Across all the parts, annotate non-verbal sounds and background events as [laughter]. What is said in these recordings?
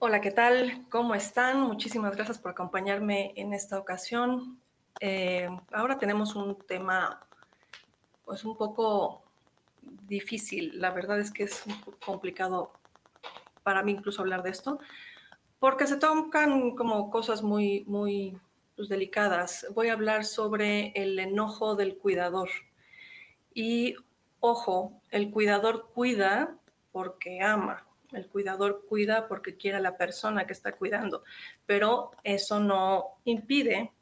Hola, ¿qué tal? ¿Cómo están? Muchísimas gracias por acompañarme en esta ocasión. Eh, ahora tenemos un tema pues un poco difícil. La verdad es que es un poco complicado para mí incluso hablar de esto, porque se tocan como cosas muy, muy pues, delicadas. Voy a hablar sobre el enojo del cuidador. Y ojo, el cuidador cuida porque ama, el cuidador cuida porque quiere a la persona que está cuidando, pero eso no impide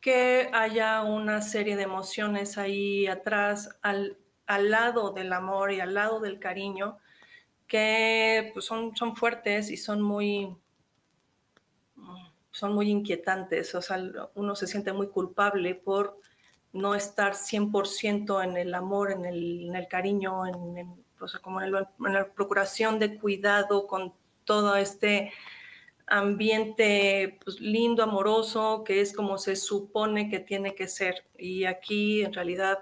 que haya una serie de emociones ahí atrás, al, al lado del amor y al lado del cariño, que pues, son, son fuertes y son muy, son muy inquietantes. O sea, uno se siente muy culpable por no estar 100% en el amor, en el, en el cariño, en, o sea, como en, la procuración de cuidado con todo este ambiente pues, lindo, amoroso, que es como se supone que tiene que ser. Y aquí en realidad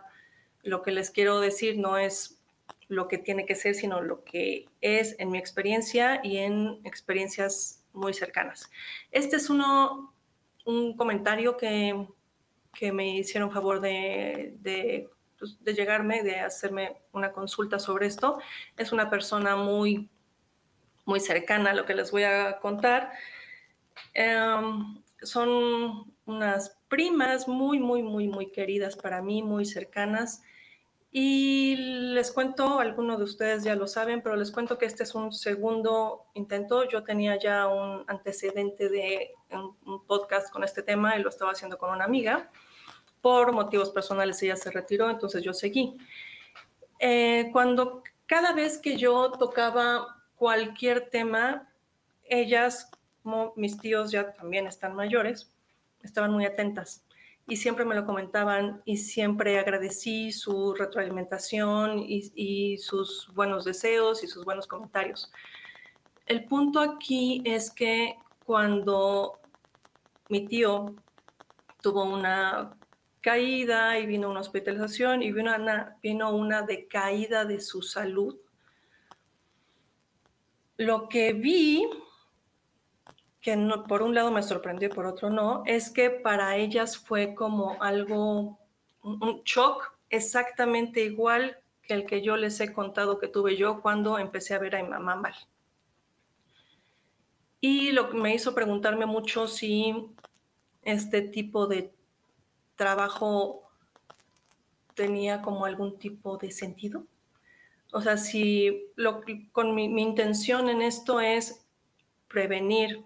lo que les quiero decir no es lo que tiene que ser, sino lo que es en mi experiencia y en experiencias muy cercanas. Este es uno, un comentario que, que me hicieron favor de, de pues, de llegarme, de hacerme una consulta sobre esto. Es una persona muy, muy cercana a lo que les voy a contar. Em, son unas primas muy, muy, muy, muy queridas para mí, muy cercanas. Y les cuento, algunos de ustedes ya lo saben, pero les cuento que este es un segundo intento. Yo tenía ya un antecedente de un podcast con este tema y lo estaba haciendo con una amiga por motivos personales ella se retiró, entonces yo seguí. Eh, cuando cada vez que yo tocaba cualquier tema, ellas, como mis tíos ya también están mayores, estaban muy atentas y siempre me lo comentaban y siempre agradecí su retroalimentación y, sus buenos deseos y sus buenos comentarios. El punto aquí es que cuando mi tío tuvo una caída y vino una hospitalización y vino una, vino una decaída de su salud. Lo que vi, que por un lado me sorprendió y por otro no, es que para ellas fue como algo, un shock exactamente igual que el que yo les he contado que tuve yo cuando empecé a ver a mi mamá mal. Y lo que me hizo preguntarme mucho si este tipo de trabajo tenía como algún tipo de sentido. O sea, si lo, con mi, intención en esto es prevenir,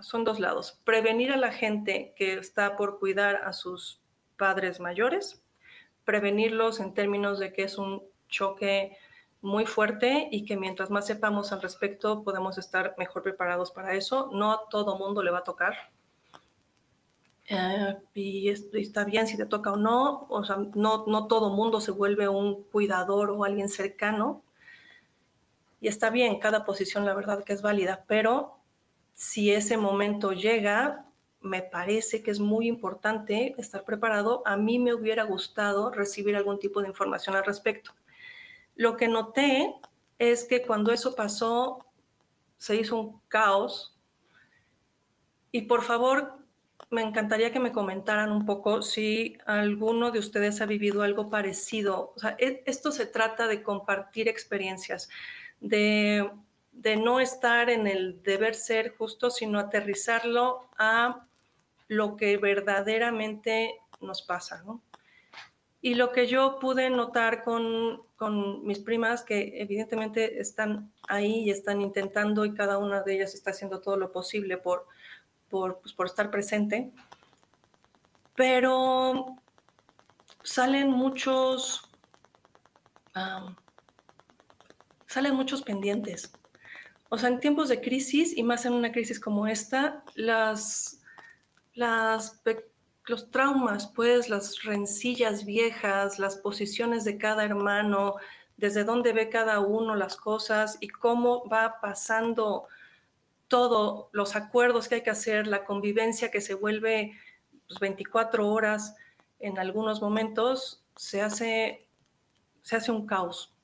son dos lados, prevenir a la gente que está por cuidar a sus padres mayores, prevenirlos en términos de que es un choque muy fuerte y que mientras más sepamos al respecto podemos estar mejor preparados para eso. No a todo mundo le va a tocar, eh, y, está bien si te toca o no, o sea, no, no todo mundo se vuelve un cuidador o alguien cercano, y está bien, cada posición la verdad que es válida, pero si ese momento llega, me parece que es muy importante estar preparado. A mí me hubiera gustado recibir algún tipo de información al respecto. Lo que noté es que cuando eso pasó, se hizo un caos. Y por favor, me encantaría que me comentaran un poco si alguno de ustedes ha vivido algo parecido. O sea, e, esto se trata de compartir experiencias, de, de no estar en el deber ser justo, sino aterrizarlo a lo que verdaderamente nos pasa, ¿no? Y lo que yo pude notar con, con, mis primas, que evidentemente están ahí y están intentando y cada una de ellas está haciendo todo lo posible por, por, pues, por estar presente, pero salen muchos, salen muchos pendientes. O sea, en tiempos de crisis y más en una crisis como esta, las los traumas, pues las rencillas viejas, las posiciones de cada hermano, desde dónde ve cada uno las cosas y cómo va pasando todo, los acuerdos que hay que hacer, la convivencia que se vuelve 24 pues, horas en algunos momentos, se hace, se hace un caos,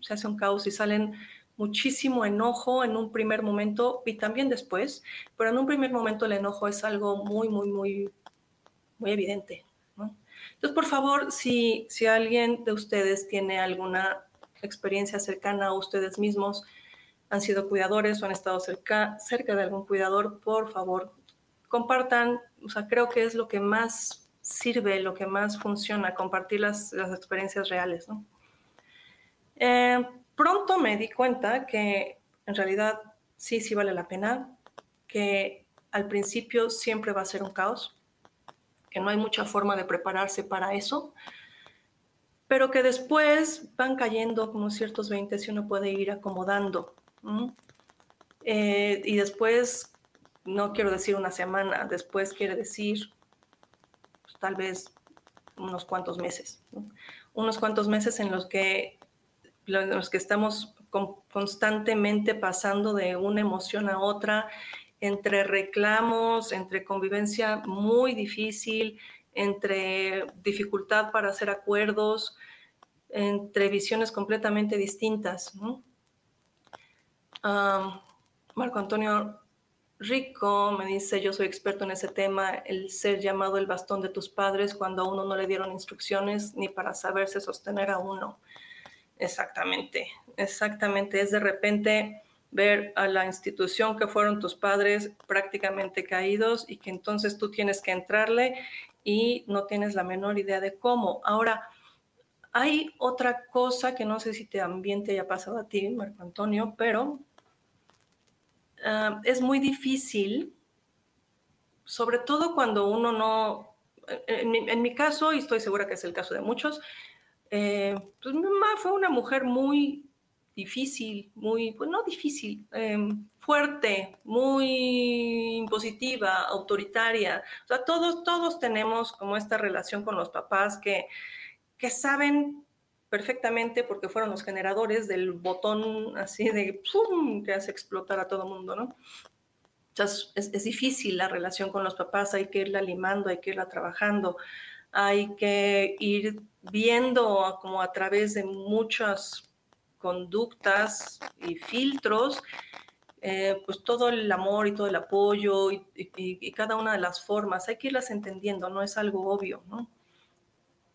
se hace un caos y salen muchísimo enojo en un primer momento y también después, pero en un primer momento el enojo es algo muy, muy, muy muy evidente. Entonces, por favor, si, si alguien de ustedes tiene alguna experiencia cercana a ustedes mismos, han sido cuidadores o han estado cerca, de algún cuidador, por favor, compartan. O sea, creo que es lo que más sirve, lo que más funciona, compartir las, experiencias reales. Eh, pronto me di cuenta que en realidad sí, sí vale la pena, que al principio siempre va a ser un caos, que no hay mucha forma de prepararse para eso, pero que después van cayendo como ciertos 20 y uno puede ir acomodando. Eh, y después, no quiero decir una semana, después quiere decir pues, tal vez unos cuantos meses, unos cuantos meses en los que, los que estamos constantemente pasando de una emoción a otra entre reclamos, entre convivencia muy difícil, entre dificultad para hacer acuerdos, entre visiones completamente distintas. Marco Antonio Rico me dice, yo soy experto en ese tema, el ser llamado el bastón de tus padres cuando a uno no le dieron instrucciones ni para saberse sostener a uno. Exactamente, exactamente. Es de repente ver a la institución que fueron tus padres prácticamente caídos y que entonces tú tienes que entrarle y no tienes la menor idea de cómo. Ahora, hay otra cosa que no sé si también te haya pasado a ti, Marco Antonio, pero ah, es muy difícil, sobre todo cuando uno no, en mi, caso, y estoy segura que es el caso de muchos, eh, pues mi mamá fue una mujer muy difícil, muy, pues no difícil, em, fuerte, muy impositiva, autoritaria. O sea, todos, todos tenemos como esta relación con los papás que, que saben perfectamente porque fueron los generadores del botón así de que hace explotar a todo mundo, ¿no? Es, difícil la relación con los papás, hay que irla limando, hay que irla trabajando, hay que ir viendo como a través de muchas conductas y filtros, eh, pues todo el amor y todo el apoyo y, cada una de las formas, hay que irlas entendiendo, no es algo obvio, ¿no?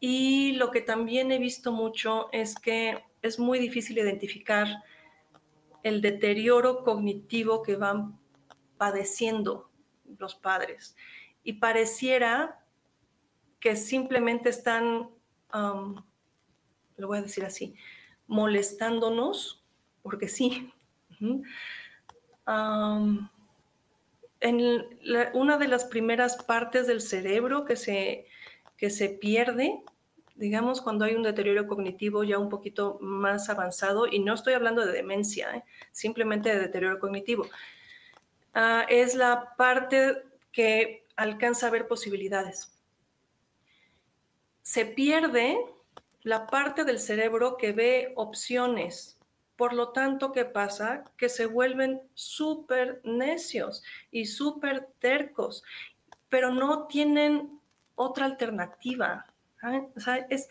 Y lo que también he visto mucho es que es muy difícil identificar el deterioro cognitivo que van padeciendo los padres. Y pareciera que simplemente están, lo voy a decir así, molestándonos, porque sí. [laughs] en una de las primeras partes del cerebro que se, que se pierde, digamos, cuando hay un deterioro cognitivo ya un poquito más avanzado, y no estoy hablando de demencia, ¿eh? simplemente de deterioro cognitivo, ah, es la parte que alcanza a ver posibilidades. Se pierde la parte del cerebro que ve opciones. Por lo tanto, ¿qué pasa? Que se vuelven súper necios y súper tercos. pero no tienen otra alternativa. Es,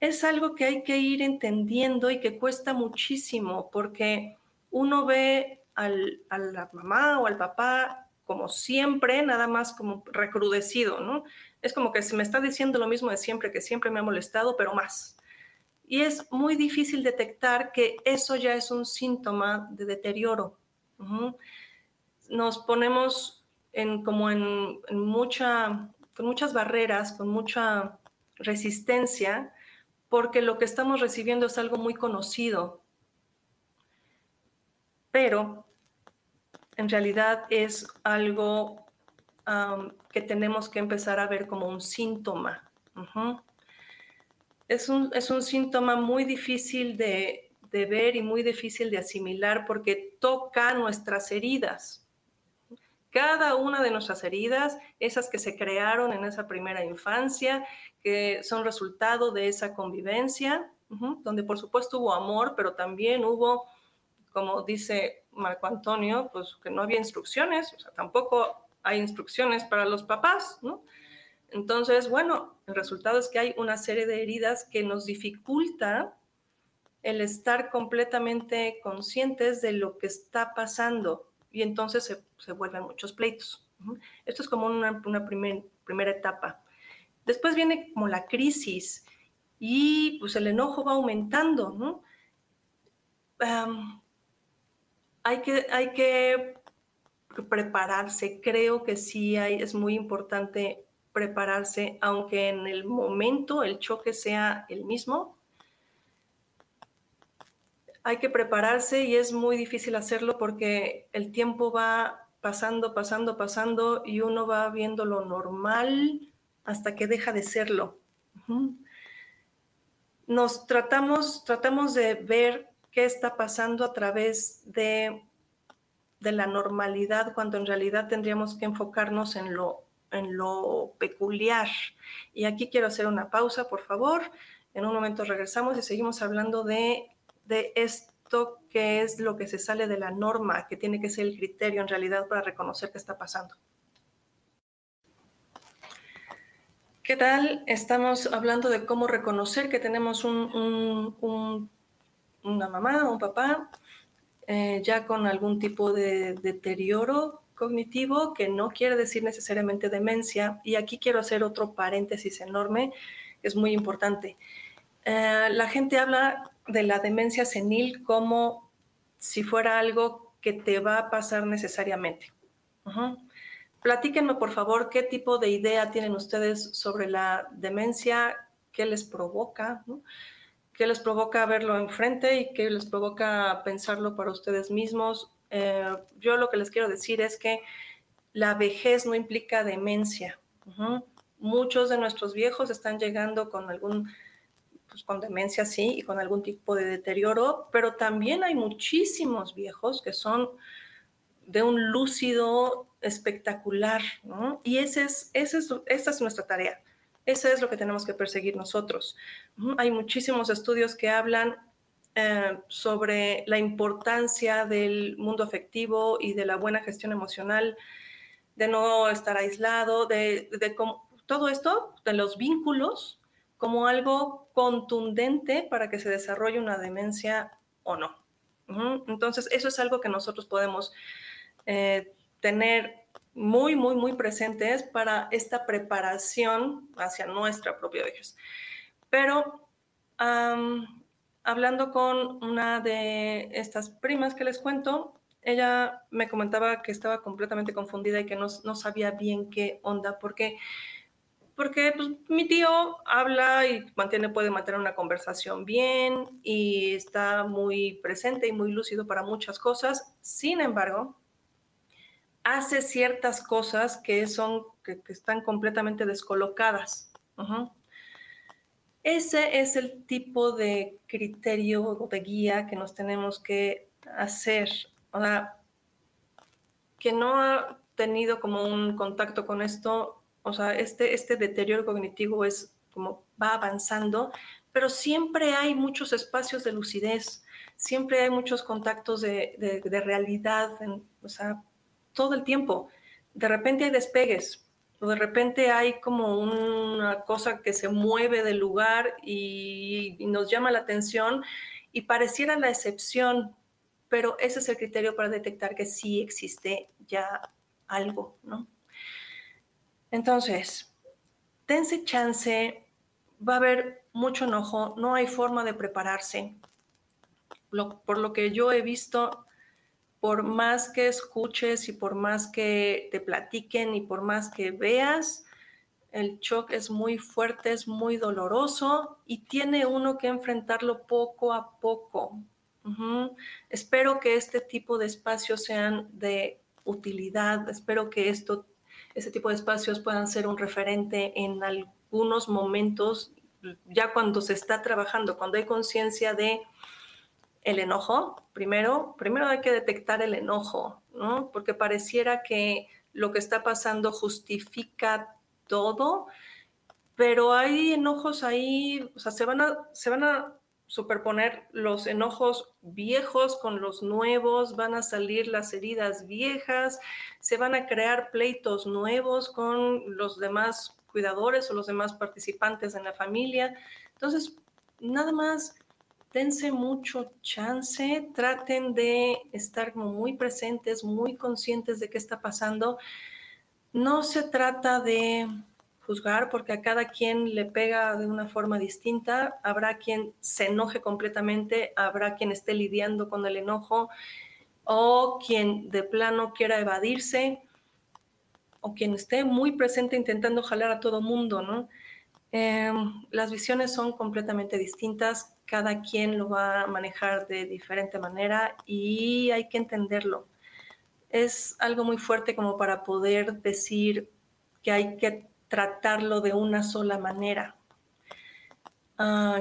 es algo que hay que ir entendiendo y que cuesta muchísimo porque uno ve al, a la mamá o al papá como siempre, nada más como recrudecido, ¿no? Es como que se me está diciendo lo mismo de siempre, que siempre me ha molestado, pero más. Y es muy difícil detectar que eso ya es un síntoma de deterioro. Nos ponemos en, como en, mucha, con muchas barreras, con mucha resistencia, porque lo que estamos recibiendo es algo muy conocido. Pero en realidad es algo que tenemos que empezar a ver como un síntoma. es, un, es, un, síntoma muy difícil de, de ver y muy difícil de asimilar porque toca nuestras heridas. Cada una de nuestras heridas, esas que se crearon en esa primera infancia, que son resultado de esa convivencia, donde por supuesto hubo amor, pero también hubo, como dice Marco Antonio, pues que no había instrucciones, o sea, tampoco hay instrucciones para los papás, ¿no? Entonces, bueno, el resultado es que hay una serie de heridas que nos dificulta el estar completamente conscientes de lo que está pasando y entonces se, vuelven muchos pleitos. Esto es como una primera etapa. Después viene como la crisis y pues el enojo va aumentando, ¿no? hay que, hay que prepararse. Creo que sí hay, es muy importante prepararse, aunque en el momento el choque sea el mismo. Hay que prepararse y es muy difícil hacerlo porque el tiempo va pasando, pasando, pasando y uno va viendo lo normal hasta que deja de serlo. Nos tratamos, tratamos de ver qué está pasando a través de, de la normalidad cuando en realidad tendríamos que enfocarnos en lo, en lo peculiar. Y aquí quiero hacer una pausa, por favor. En un momento regresamos y seguimos hablando de, de esto que es lo que se sale de la norma, que tiene que ser el criterio en realidad para reconocer qué está pasando. ¿Qué tal? Estamos hablando de cómo reconocer que tenemos un, un una mamá o un papá eh, ya con algún tipo de deterioro cognitivo, que no quiere decir necesariamente demencia. Y aquí quiero hacer otro paréntesis enorme, que es muy importante. Eh, la gente habla de la demencia senil como si fuera algo que te va a pasar necesariamente. Platíquenme, por favor, qué tipo de idea tienen ustedes sobre la demencia, qué les provoca. qué les provoca verlo enfrente y qué les provoca pensarlo para ustedes mismos. Eh, yo lo que les quiero decir es que la vejez no implica demencia. Muchos de nuestros viejos están llegando con algún, pues con demencia sí, y con algún tipo de deterioro, pero también hay muchísimos viejos que son de un lúcido espectacular, Y ese es, ese es, esa es nuestra tarea eso es lo que tenemos que perseguir nosotros. Hay muchísimos estudios que hablan eh, sobre la importancia del mundo afectivo y de la buena gestión emocional, de no estar aislado, de, todo esto, de los vínculos, como algo contundente para que se desarrolle una demencia o no. Entonces, eso es algo que nosotros podemos eh, tener muy, muy, muy presentes para esta preparación hacia nuestra propia vejez. Pero hablando con una de estas primas que les cuento, ella me comentaba que estaba completamente confundida y que no, no sabía bien qué onda, porque, porque pues, mi tío habla y mantiene, puede mantener una conversación bien y está muy presente y muy lúcido para muchas cosas. Sin embargo, hace ciertas cosas que son que, están completamente descolocadas. Ese es el tipo de criterio o de guía que nos tenemos que hacer. O sea, que no ha tenido como un contacto con esto, o sea, este, este deterioro cognitivo es como va avanzando, pero siempre hay muchos espacios de lucidez, siempre hay muchos contactos de, de realidad, o sea, todo el tiempo. De repente hay despegues. de repente hay como una cosa que se mueve del lugar y, nos llama la atención y pareciera la excepción, pero ese es el criterio para detectar que sí existe ya algo, ¿no? Entonces, dense chance, va a haber mucho enojo, no hay forma de prepararse. por lo que yo he visto, por más que escuches y por más que te platiquen y por más que veas, el shock es muy fuerte, es muy doloroso y tiene uno que enfrentarlo poco a poco. Espero que este tipo de espacios sean de utilidad, espero que esto, este tipo de espacios puedan ser un referente en algunos momentos, ya cuando se está trabajando, cuando hay conciencia de el enojo, primero, primero hay que detectar el enojo, ¿no? Porque pareciera que lo que está pasando justifica todo, pero hay enojos ahí, o sea, se van a, se van a superponer los enojos viejos con los nuevos, van a salir las heridas viejas, se van a crear pleitos nuevos con los demás cuidadores o los demás participantes en la familia. Entonces, nada más dense mucho chance, traten de estar muy presentes, muy conscientes de qué está pasando. No se trata de juzgar porque a cada quien le pega de una forma distinta. Habrá quien se enoje completamente, habrá quien esté lidiando con el enojo o quien de plano quiera evadirse o quien esté muy presente intentando jalar a todo mundo, ¿no? Em, las visiones son completamente distintas cada quien lo va a manejar de diferente manera y hay que entenderlo. Es algo muy fuerte como para poder decir que hay que tratarlo de una sola manera. Ah,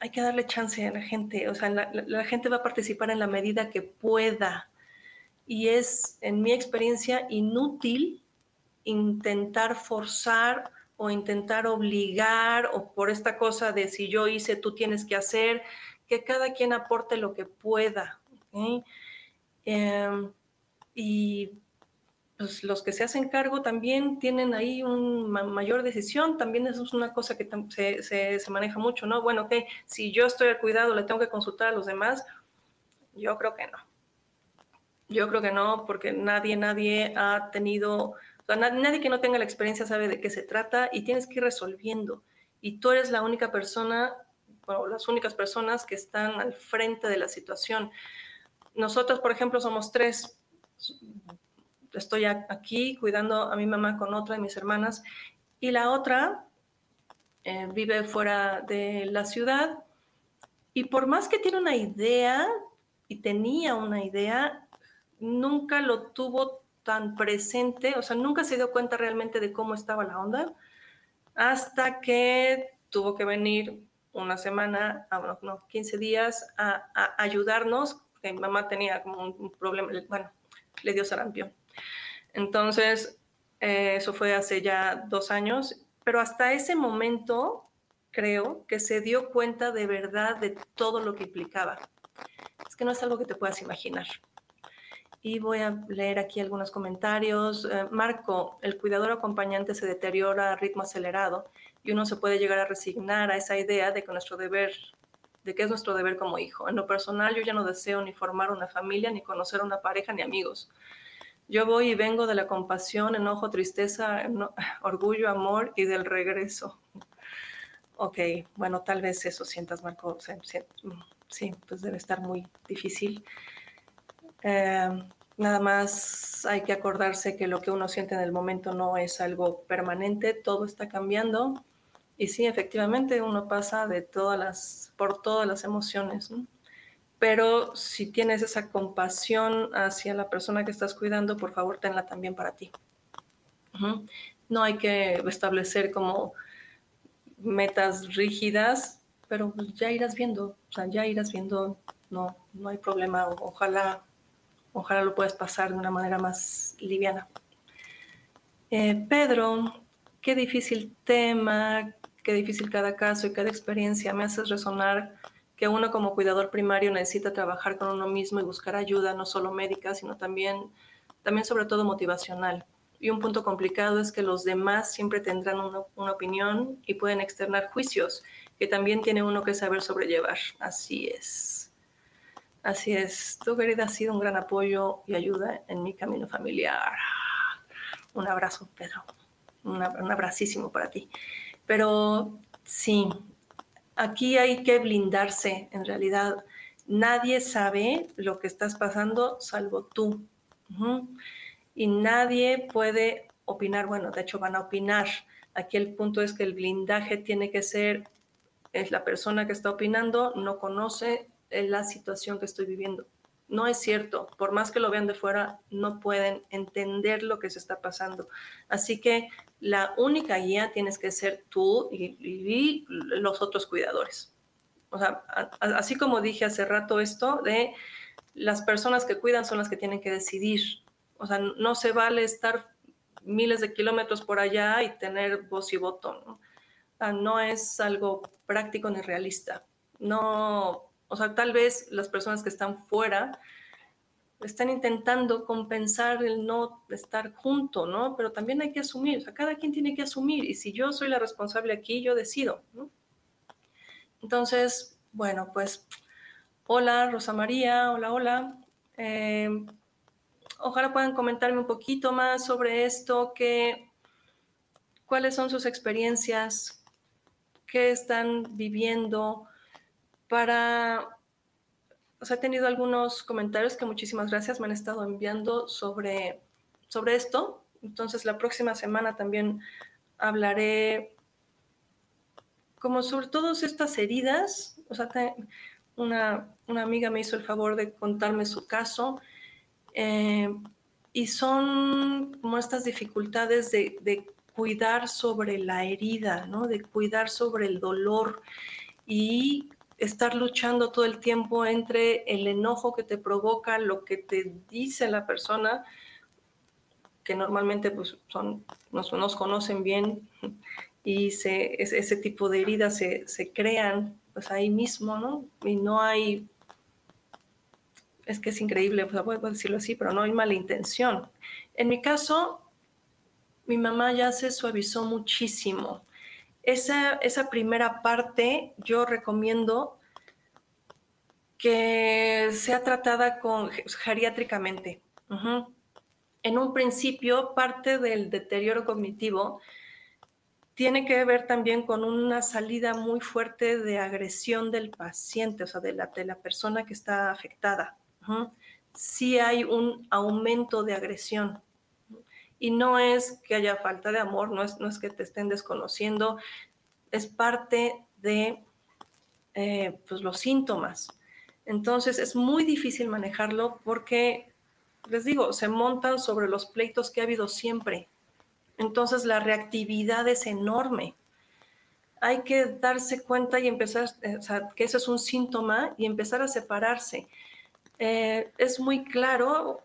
hay que darle chance a la gente, o sea, la, la gente va a participar en la medida que pueda. Y es, en mi experiencia, inútil intentar forzar o intentar obligar o por esta cosa de si yo hice, tú tienes que hacer, que cada quien aporte lo que pueda. Em, y pues, los que se hacen cargo también tienen ahí una mayor decisión, también eso es una cosa que se, se, maneja mucho, ¿no? Bueno, ok, si yo estoy al cuidado, le tengo que consultar a los demás, yo creo que no. Yo creo que no, porque nadie, nadie ha tenido nadie que no tenga la experiencia sabe de qué se trata y tienes que ir resolviendo. Y tú eres la única persona, o las únicas personas que están al frente de la situación. Nosotros, por ejemplo, somos tres. Estoy aquí cuidando a mi mamá con otra de mis hermanas y la otra eh, vive fuera de la ciudad y por más que tiene una idea y tenía una idea, nunca lo tuvo tan presente, o sea, nunca se dio cuenta realmente de cómo estaba la onda, hasta que tuvo que venir una semana, ah, no, 15 días a, ayudarnos, porque mi mamá tenía como un, problema, bueno, le dio sarampión. Entonces, eh, eso fue hace ya dos años, pero hasta ese momento creo que se dio cuenta de verdad de todo lo que implicaba. Es que no es algo que te puedas imaginar. Y voy a leer aquí algunos comentarios. Eh, Marco, el cuidador acompañante se deteriora a ritmo acelerado y uno se puede llegar a resignar a esa idea de que nuestro deber, de que es nuestro deber como hijo. En lo personal, yo ya no deseo ni formar una familia, ni conocer una pareja, ni amigos. Yo voy y vengo de la compasión, enojo, tristeza, [laughs] orgullo, amor y del regreso. Ok, bueno, tal vez eso sientas, Marco. Sí, pues debe estar muy difícil. Eh, Nada más hay que acordarse que lo que uno siente en el momento no es algo permanente, todo está cambiando. Y sí, efectivamente, uno pasa de todas las, por todas las emociones. Pero si tienes esa compasión hacia la persona que estás cuidando, por favor, tenla también para ti. No hay que establecer como metas rígidas, pero pues ya irás viendo, o sea, ya irás viendo, no, no hay problema. Ojalá Ojalá lo puedas pasar de una manera más liviana. Eh, Pedro, qué difícil tema, qué difícil cada caso y cada experiencia. Me haces resonar que uno como cuidador primario necesita trabajar con uno mismo y buscar ayuda, no solo médica, sino también, también sobre todo motivacional. Y un punto complicado es que los demás siempre tendrán una, una opinión y pueden externar juicios, que también tiene uno que saber sobrellevar. Así es. Así es. Tu querida ha sido un gran apoyo y ayuda en mi camino familiar. Un abrazo, Pedro. un abracísimo para ti. Pero sí, aquí hay que blindarse. En realidad, nadie sabe lo que estás pasando salvo tú. Y nadie puede opinar. Bueno, de hecho, van a opinar. Aquí el punto es que el blindaje tiene que ser, es la persona que está opinando, no conoce la situación que estoy viviendo. No es cierto, por más que lo vean de fuera, no pueden entender lo que se está pasando. Así que la única guía tienes que ser tú y, los otros cuidadores. O sea, así como dije hace rato esto de las personas que cuidan son las que tienen que decidir. O sea, no se vale estar miles de kilómetros por allá y tener voz y voto. ¿no? no es algo práctico ni realista. No, o sea, tal vez las personas que están fuera están intentando compensar el no estar junto, ¿no? Pero también hay que asumir, o sea, cada quien tiene que asumir. Y si yo soy la responsable aquí, yo decido, ¿no? Entonces, bueno, pues, hola Rosa María, hola, hola. Eh, ojalá puedan comentarme un poquito más sobre esto, que, cuáles son sus experiencias, qué están viviendo para, o sea, he tenido algunos comentarios que muchísimas gracias me han estado enviando sobre, sobre esto. Entonces, la próxima semana también hablaré como sobre todas estas heridas. O sea, una, una amiga me hizo el favor de contarme su caso. Eh, y son como estas dificultades de, de, cuidar sobre la herida, ¿no? De cuidar sobre el dolor y estar luchando todo el tiempo entre el enojo que te provoca, lo que te dice la persona, que normalmente pues, son, nos, conocen bien [laughs] y se, ese, tipo de heridas se, se, crean pues ahí mismo, ¿no? Y no hay, es que es increíble, pues, puedo decirlo así, pero no hay mala intención. En mi caso, mi mamá ya se suavizó muchísimo esa, esa primera parte yo recomiendo que sea tratada con, geriátricamente. En un principio, parte del deterioro cognitivo tiene que ver también con una salida muy fuerte de agresión del paciente, o sea, de la, de la persona que está afectada. Sí hay un aumento de agresión. Y no es que haya falta de amor, no es, no es que te estén desconociendo, es parte de eh, pues, los síntomas. Entonces es muy difícil manejarlo porque, les digo, se montan sobre los pleitos que ha habido siempre. Entonces la reactividad es enorme. Hay que darse cuenta y empezar, o sea, que eso es un síntoma y empezar a separarse. Eh, es muy claro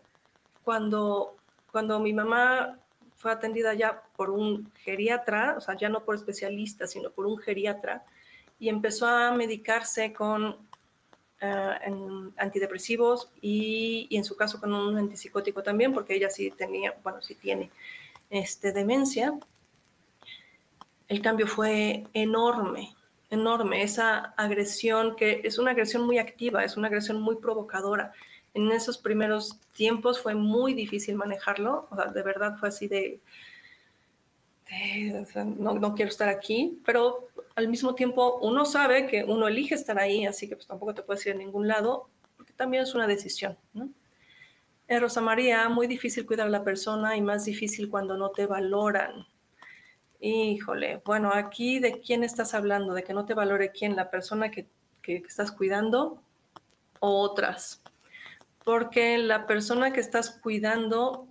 cuando cuando mi mamá fue atendida ya por un geriatra, o sea, ya no por especialista, sino por un geriatra, y empezó a medicarse con eh, antidepresivos y, y, en su caso con un antipsicótico también, porque ella sí tenía, bueno, sí tiene este, demencia. El cambio fue enorme, enorme. Esa agresión, que es una agresión muy activa, es una agresión muy provocadora, en esos primeros tiempos fue muy difícil manejarlo, o sea, de verdad fue así de, no, no, quiero estar aquí, pero al mismo tiempo uno sabe que uno elige estar ahí, así que pues tampoco te puedes ir a ningún lado, porque también es una decisión. En Rosa María, muy difícil cuidar a la persona y más difícil cuando no te valoran. Híjole, bueno, aquí de quién estás hablando, de que no te valore quién, la persona que, que estás cuidando o otras porque la persona que estás cuidando,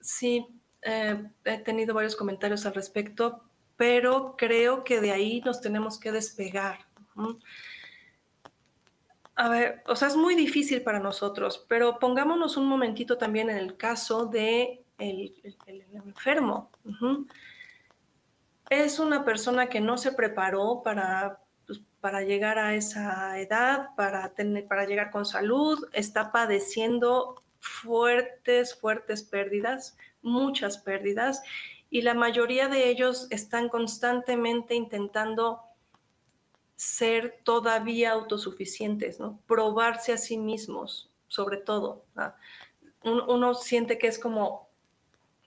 sí, eh, he tenido varios comentarios al respecto, pero creo que de ahí nos tenemos que despegar. A ver, o sea, es muy difícil para nosotros, pero pongámonos un momentito también en el caso de el, enfermo. Es una persona que no se preparó para para llegar a esa edad, para, tener, para llegar con salud, está padeciendo fuertes, fuertes pérdidas, muchas pérdidas, y la mayoría de ellos están constantemente intentando ser todavía autosuficientes, ¿no? Probarse a sí mismos, sobre todo. Uno, siente que es como,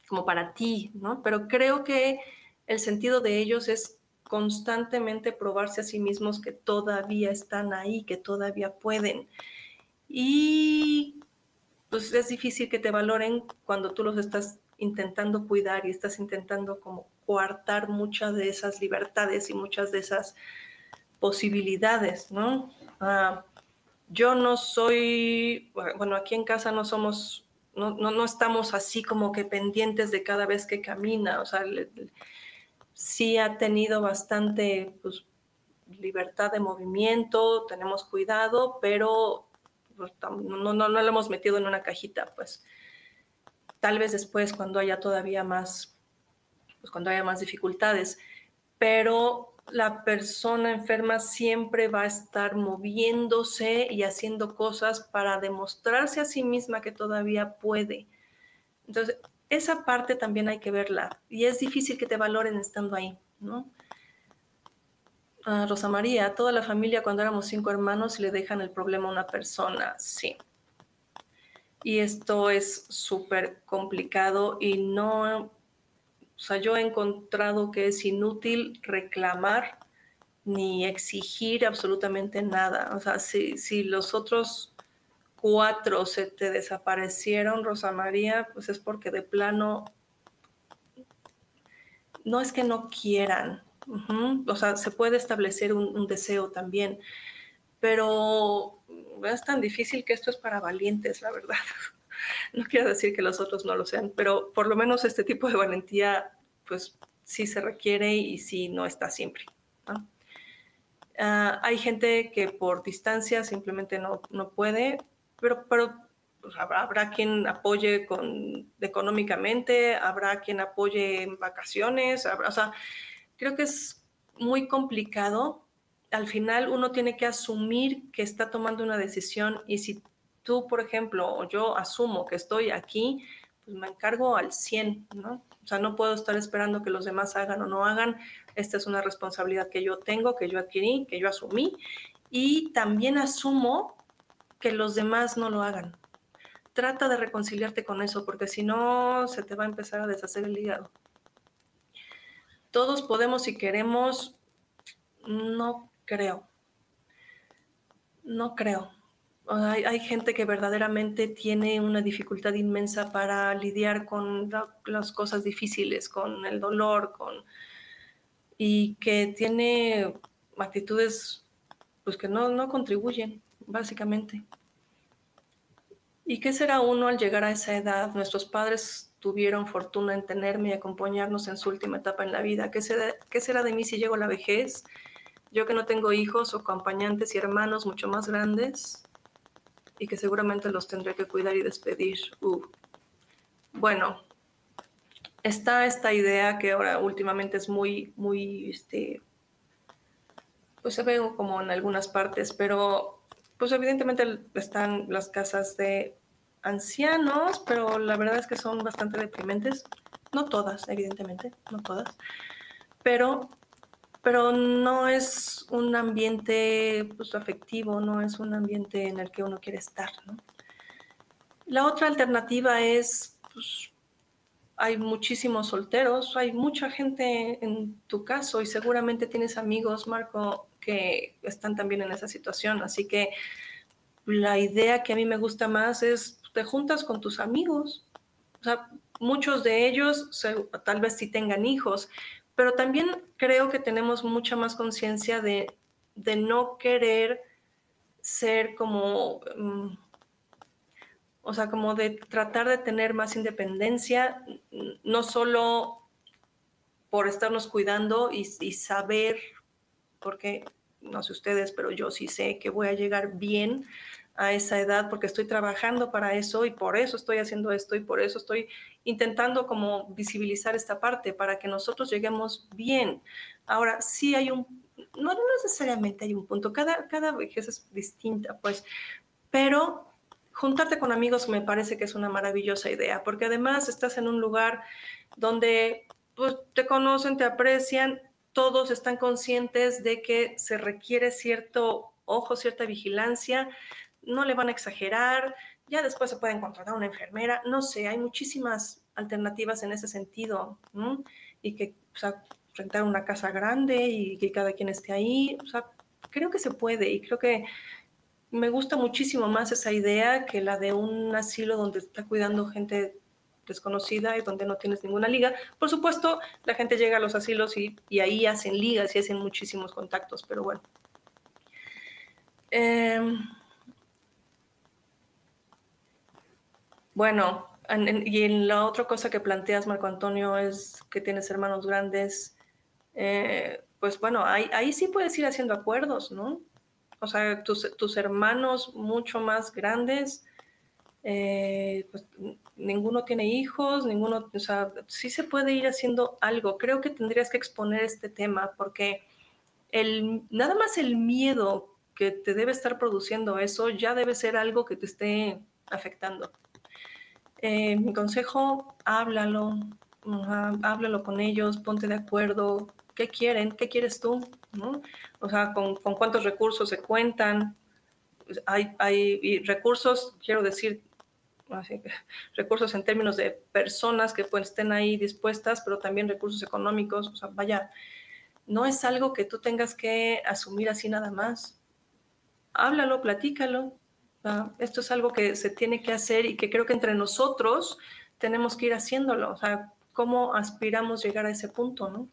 como para ti, ¿no? Pero creo que el sentido de ellos es constantemente probarse a sí mismos que todavía están ahí, que todavía pueden. Y pues es difícil que te valoren cuando tú los estás intentando cuidar y estás intentando como coartar muchas de esas libertades y muchas de esas posibilidades, ¿no? Ah, yo no soy, bueno, aquí en casa no somos, no, no, estamos así como que pendientes de cada vez que camina, o sea, sí ha tenido bastante pues, libertad de movimiento, tenemos cuidado, pero pues, no, no, lo hemos metido en una cajita, pues tal vez después cuando haya todavía más, pues cuando haya más dificultades, pero la persona enferma siempre va a estar moviéndose y haciendo cosas para demostrarse a sí misma que todavía puede. Entonces, esa parte también hay que verla y es difícil que te valoren estando ahí, ¿no? Rosa María, toda la familia cuando éramos cinco hermanos le dejan el problema a una persona, sí. Y esto es súper complicado y no, o sea, yo he encontrado que es inútil reclamar ni exigir absolutamente nada. O sea, si, si los otros cuatro se te desaparecieron, Rosa María, pues es porque de plano no es que no quieran, o sea, se puede establecer un, deseo también, pero es tan difícil que esto es para valientes, la verdad. [laughs] No quiero decir que los otros no lo sean, pero por lo menos este tipo de valentía, pues sí se requiere y sí no está siempre. Ah, hay gente que por distancia simplemente no, no puede, pero, pero pues, habrá, quien apoye con, económicamente, habrá quien apoye en vacaciones, o sea, creo que es muy complicado. Al final uno tiene que asumir que está tomando una decisión y si tú, por ejemplo, o yo asumo que estoy aquí, pues me encargo al 100, ¿no? O sea, no puedo estar esperando que los demás hagan o no hagan. Esta es una responsabilidad que yo tengo, que yo adquirí, que yo asumí. Y también asumo que los demás no lo hagan. Trata de reconciliarte con eso, porque si no, se te va a empezar a deshacer el hígado todos podemos y queremos, no creo. No creo. Hay, gente que verdaderamente tiene una dificultad inmensa para lidiar con las cosas difíciles, con el dolor, con y que tiene actitudes pues que no, no contribuyen, básicamente. ¿Y qué será uno al llegar a esa edad? Nuestros padres tuvieron fortuna en tenerme y acompañarnos en su última etapa en la vida. ¿Qué será, ¿Qué será de mí si llego a la vejez? Yo que no tengo hijos o acompañantes y hermanos mucho más grandes y que seguramente los tendré que cuidar y despedir. Uh. Bueno, está esta idea que ahora últimamente es muy, muy, este, pues se ve como en algunas partes, pero pues evidentemente están las casas de ancianos, pero la verdad es que son bastante deprimentes. No todas, evidentemente, no todas. Pero, pero no es un ambiente pues, afectivo, no es un ambiente en el que uno quiere estar. La otra alternativa es, pues, hay muchísimos solteros, hay mucha gente en tu caso y seguramente tienes amigos, Marco, que están también en esa situación. Así que la idea que a mí me gusta más es te juntas con tus amigos. O sea, muchos de ellos tal vez sí tengan hijos, pero también creo que tenemos mucha más conciencia de, no querer ser como, mm, o sea, como de tratar de tener más independencia, no solo por estarnos cuidando y saber, porque no sé ustedes, pero yo sí sé que voy a llegar bien a esa edad porque estoy trabajando para eso y por eso estoy haciendo esto y por eso estoy intentando como visibilizar esta parte para que nosotros lleguemos bien. Ahora, sí hay un, no, necesariamente hay un punto, cada, cada vejez es distinta, pues, pero juntarte con amigos me parece que es una maravillosa idea, porque además estás en un lugar donde pues, te conocen, te aprecian, todos están conscientes de que se requiere cierto ojo, cierta vigilancia, no le van a exagerar, ya después se pueden contratar una enfermera, no sé, hay muchísimas alternativas en ese sentido, y que, o sea, rentar una casa grande y que cada quien esté ahí, o sea, creo que se puede y creo que me gusta muchísimo más esa idea que la de un asilo donde está cuidando gente desconocida y donde no tienes ninguna liga. Por supuesto, la gente llega a los asilos y, ahí hacen ligas y hacen muchísimos contactos, pero bueno. Em, bueno, y la otra cosa que planteas, Marco Antonio, es que tienes hermanos grandes. Eh, pues bueno, ahí, ahí sí puedes ir haciendo acuerdos, ¿no? O sea, tus, tus hermanos mucho más grandes, eh, pues ninguno tiene hijos, ninguno, o sea, sí se puede ir haciendo algo. Creo que tendrías que exponer este tema porque el, nada más el miedo que te debe estar produciendo eso ya debe ser algo que te esté afectando. Eh, mi consejo, háblalo, háblalo con ellos, ponte de acuerdo, ¿qué quieren? ¿Qué quieres tú? O sea, ¿con, cuántos recursos se cuentan? Hay, hay recursos, quiero decir, [laughs] recursos en términos de personas que pues, estén ahí dispuestas, pero también recursos económicos. O sea, vaya, no es algo que tú tengas que asumir así nada más. Háblalo, platícalo. Esto es algo que se tiene que hacer y que creo que entre nosotros tenemos que ir haciéndolo. O sea, cómo aspiramos llegar a ese punto, ¿no?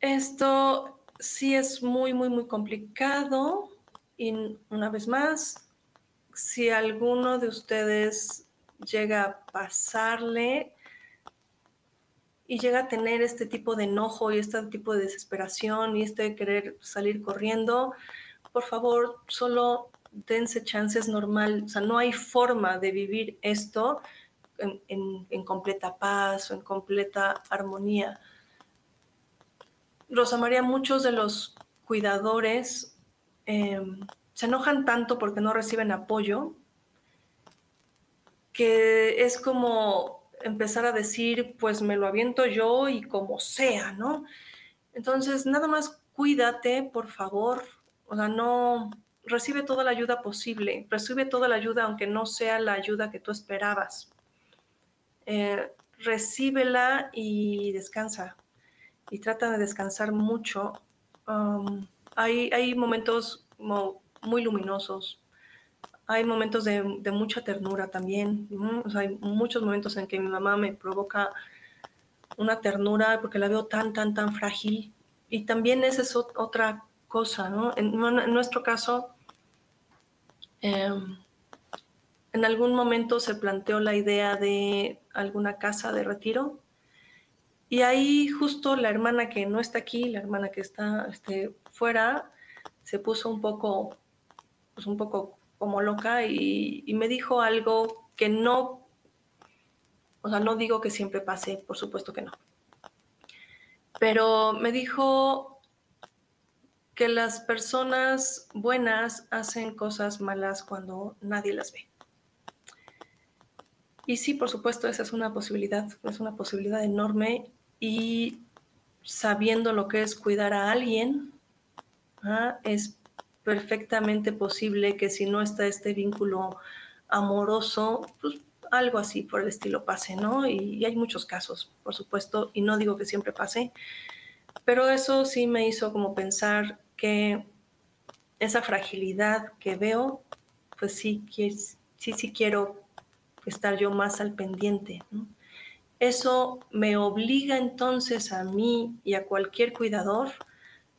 esto sí es muy, muy, muy complicado. Y una vez más, si alguno de ustedes llega a pasarle y llega a tener este tipo de enojo y este tipo de desesperación y este querer salir corriendo, por favor, solo dense chances normal. O sea, no hay forma de vivir esto en, completa paz o en completa armonía. Rosa María, muchos de los cuidadores em, se enojan tanto porque no reciben apoyo, que es como empezar a decir, pues me lo aviento yo y como sea, ¿no? Entonces, nada más cuídate, por favor, o sea, no recibe toda la ayuda posible, recibe toda la ayuda aunque no sea la ayuda que tú esperabas. Eh, recíbela y descansa. Y trata de descansar mucho. Um, hay, momentos muy luminosos. Hay momentos de, mucha ternura también. hay muchos momentos en que mi mamá me provoca una ternura porque la veo tan, tan, tan frágil. Y también esa es otra cosa, ¿no? En, nuestro caso, em, en algún momento se planteó la idea de alguna casa de retiro y ahí justo la hermana que no está aquí, la hermana que está este, fuera, se puso un poco, pues un poco como loca y, y me dijo algo que no, o sea, no digo que siempre pase, por supuesto que no. Pero me dijo que las personas buenas hacen cosas malas cuando nadie las ve. Y sí, por supuesto, esa es una posibilidad, es una posibilidad enorme y sabiendo lo que es cuidar a alguien, ¿ah? es perfectamente posible que si no está este vínculo amoroso, pues algo así por el estilo pase, ¿no? Y, hay muchos casos, por supuesto, y no digo que siempre pase, pero eso sí me hizo como pensar que esa fragilidad que veo, pues sí, sí, sí quiero estar yo más al pendiente. Eso me obliga entonces a mí y a cualquier cuidador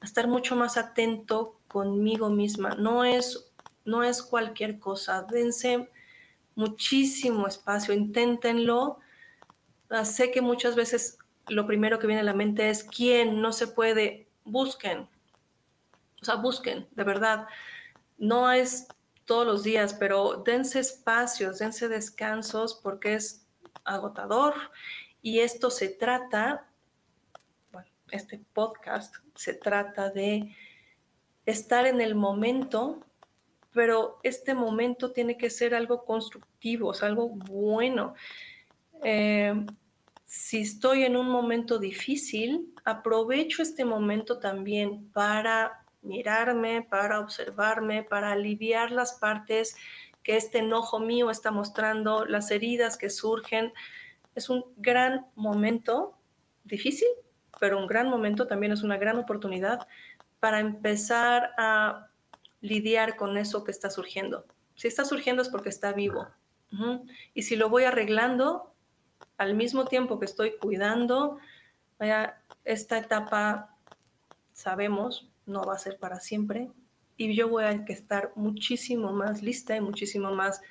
a estar mucho más atento conmigo misma. No es, no es cualquier cosa. Dense muchísimo espacio, inténtenlo. Ah, sé que muchas veces lo primero que viene a la mente es quién no se puede, busquen. O sea, busquen, de verdad. No es todos los días, pero dense espacios, dense descansos porque es agotador y esto se trata, este podcast se trata de estar en el momento, pero este momento tiene que ser algo constructivo, es algo bueno. Eh, si estoy en un momento difícil, aprovecho este momento también para mirarme, para observarme, para aliviar las partes que este enojo mío está mostrando, las heridas que surgen. Es un gran momento, difícil, pero un gran momento, también es una gran oportunidad para empezar a lidiar con eso que está surgiendo. Si está surgiendo es porque está vivo. Y si lo voy arreglando, al mismo tiempo que estoy cuidando, esta etapa, sabemos, no va a ser para siempre, y yo voy a estar muchísimo más lista y muchísimo más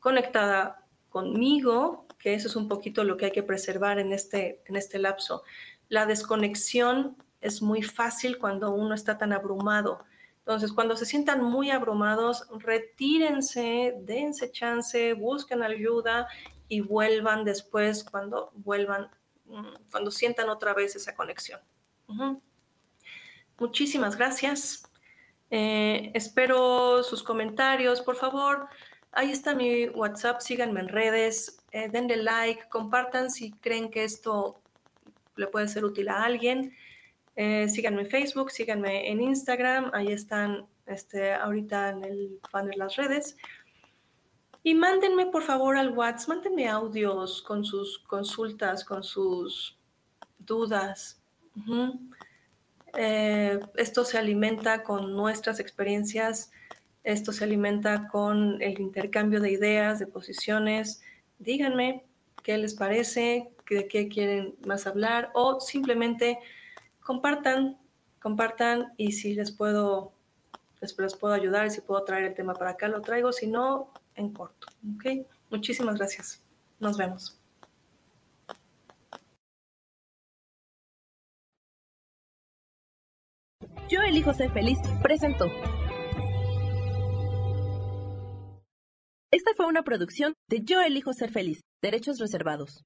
conectada conmigo, que eso es un poquito lo que hay que preservar en este, en este lapso. La desconexión es muy fácil cuando uno está tan abrumado. Entonces, cuando se sientan muy abrumados, retírense, dense chance, busquen ayuda y vuelvan después cuando vuelvan, mm, cuando sientan otra vez esa conexión. Muchísimas gracias. Eh, espero sus comentarios, por favor. Ahí está mi WhatsApp, síganme en redes, eh, denle like, compartan si creen que esto le puede ser útil a alguien. Eh, síganme en Facebook, síganme en Instagram, ahí están este, ahorita en el panel las redes. Y mándenme por favor al WhatsApp, mándenme audios con sus consultas, con sus dudas. Eh, esto se alimenta con nuestras experiencias, esto se alimenta con el intercambio de ideas, de posiciones. Díganme qué les parece, de qué quieren más hablar o simplemente compartan, compartan y si les puedo, les, puedo ayudar si puedo traer el tema para acá, lo traigo, si no, en corto. ¿ok? Muchísimas gracias. Nos vemos. Yo elijo ser feliz presentó. Esta fue una producción de Yo elijo ser feliz, derechos reservados.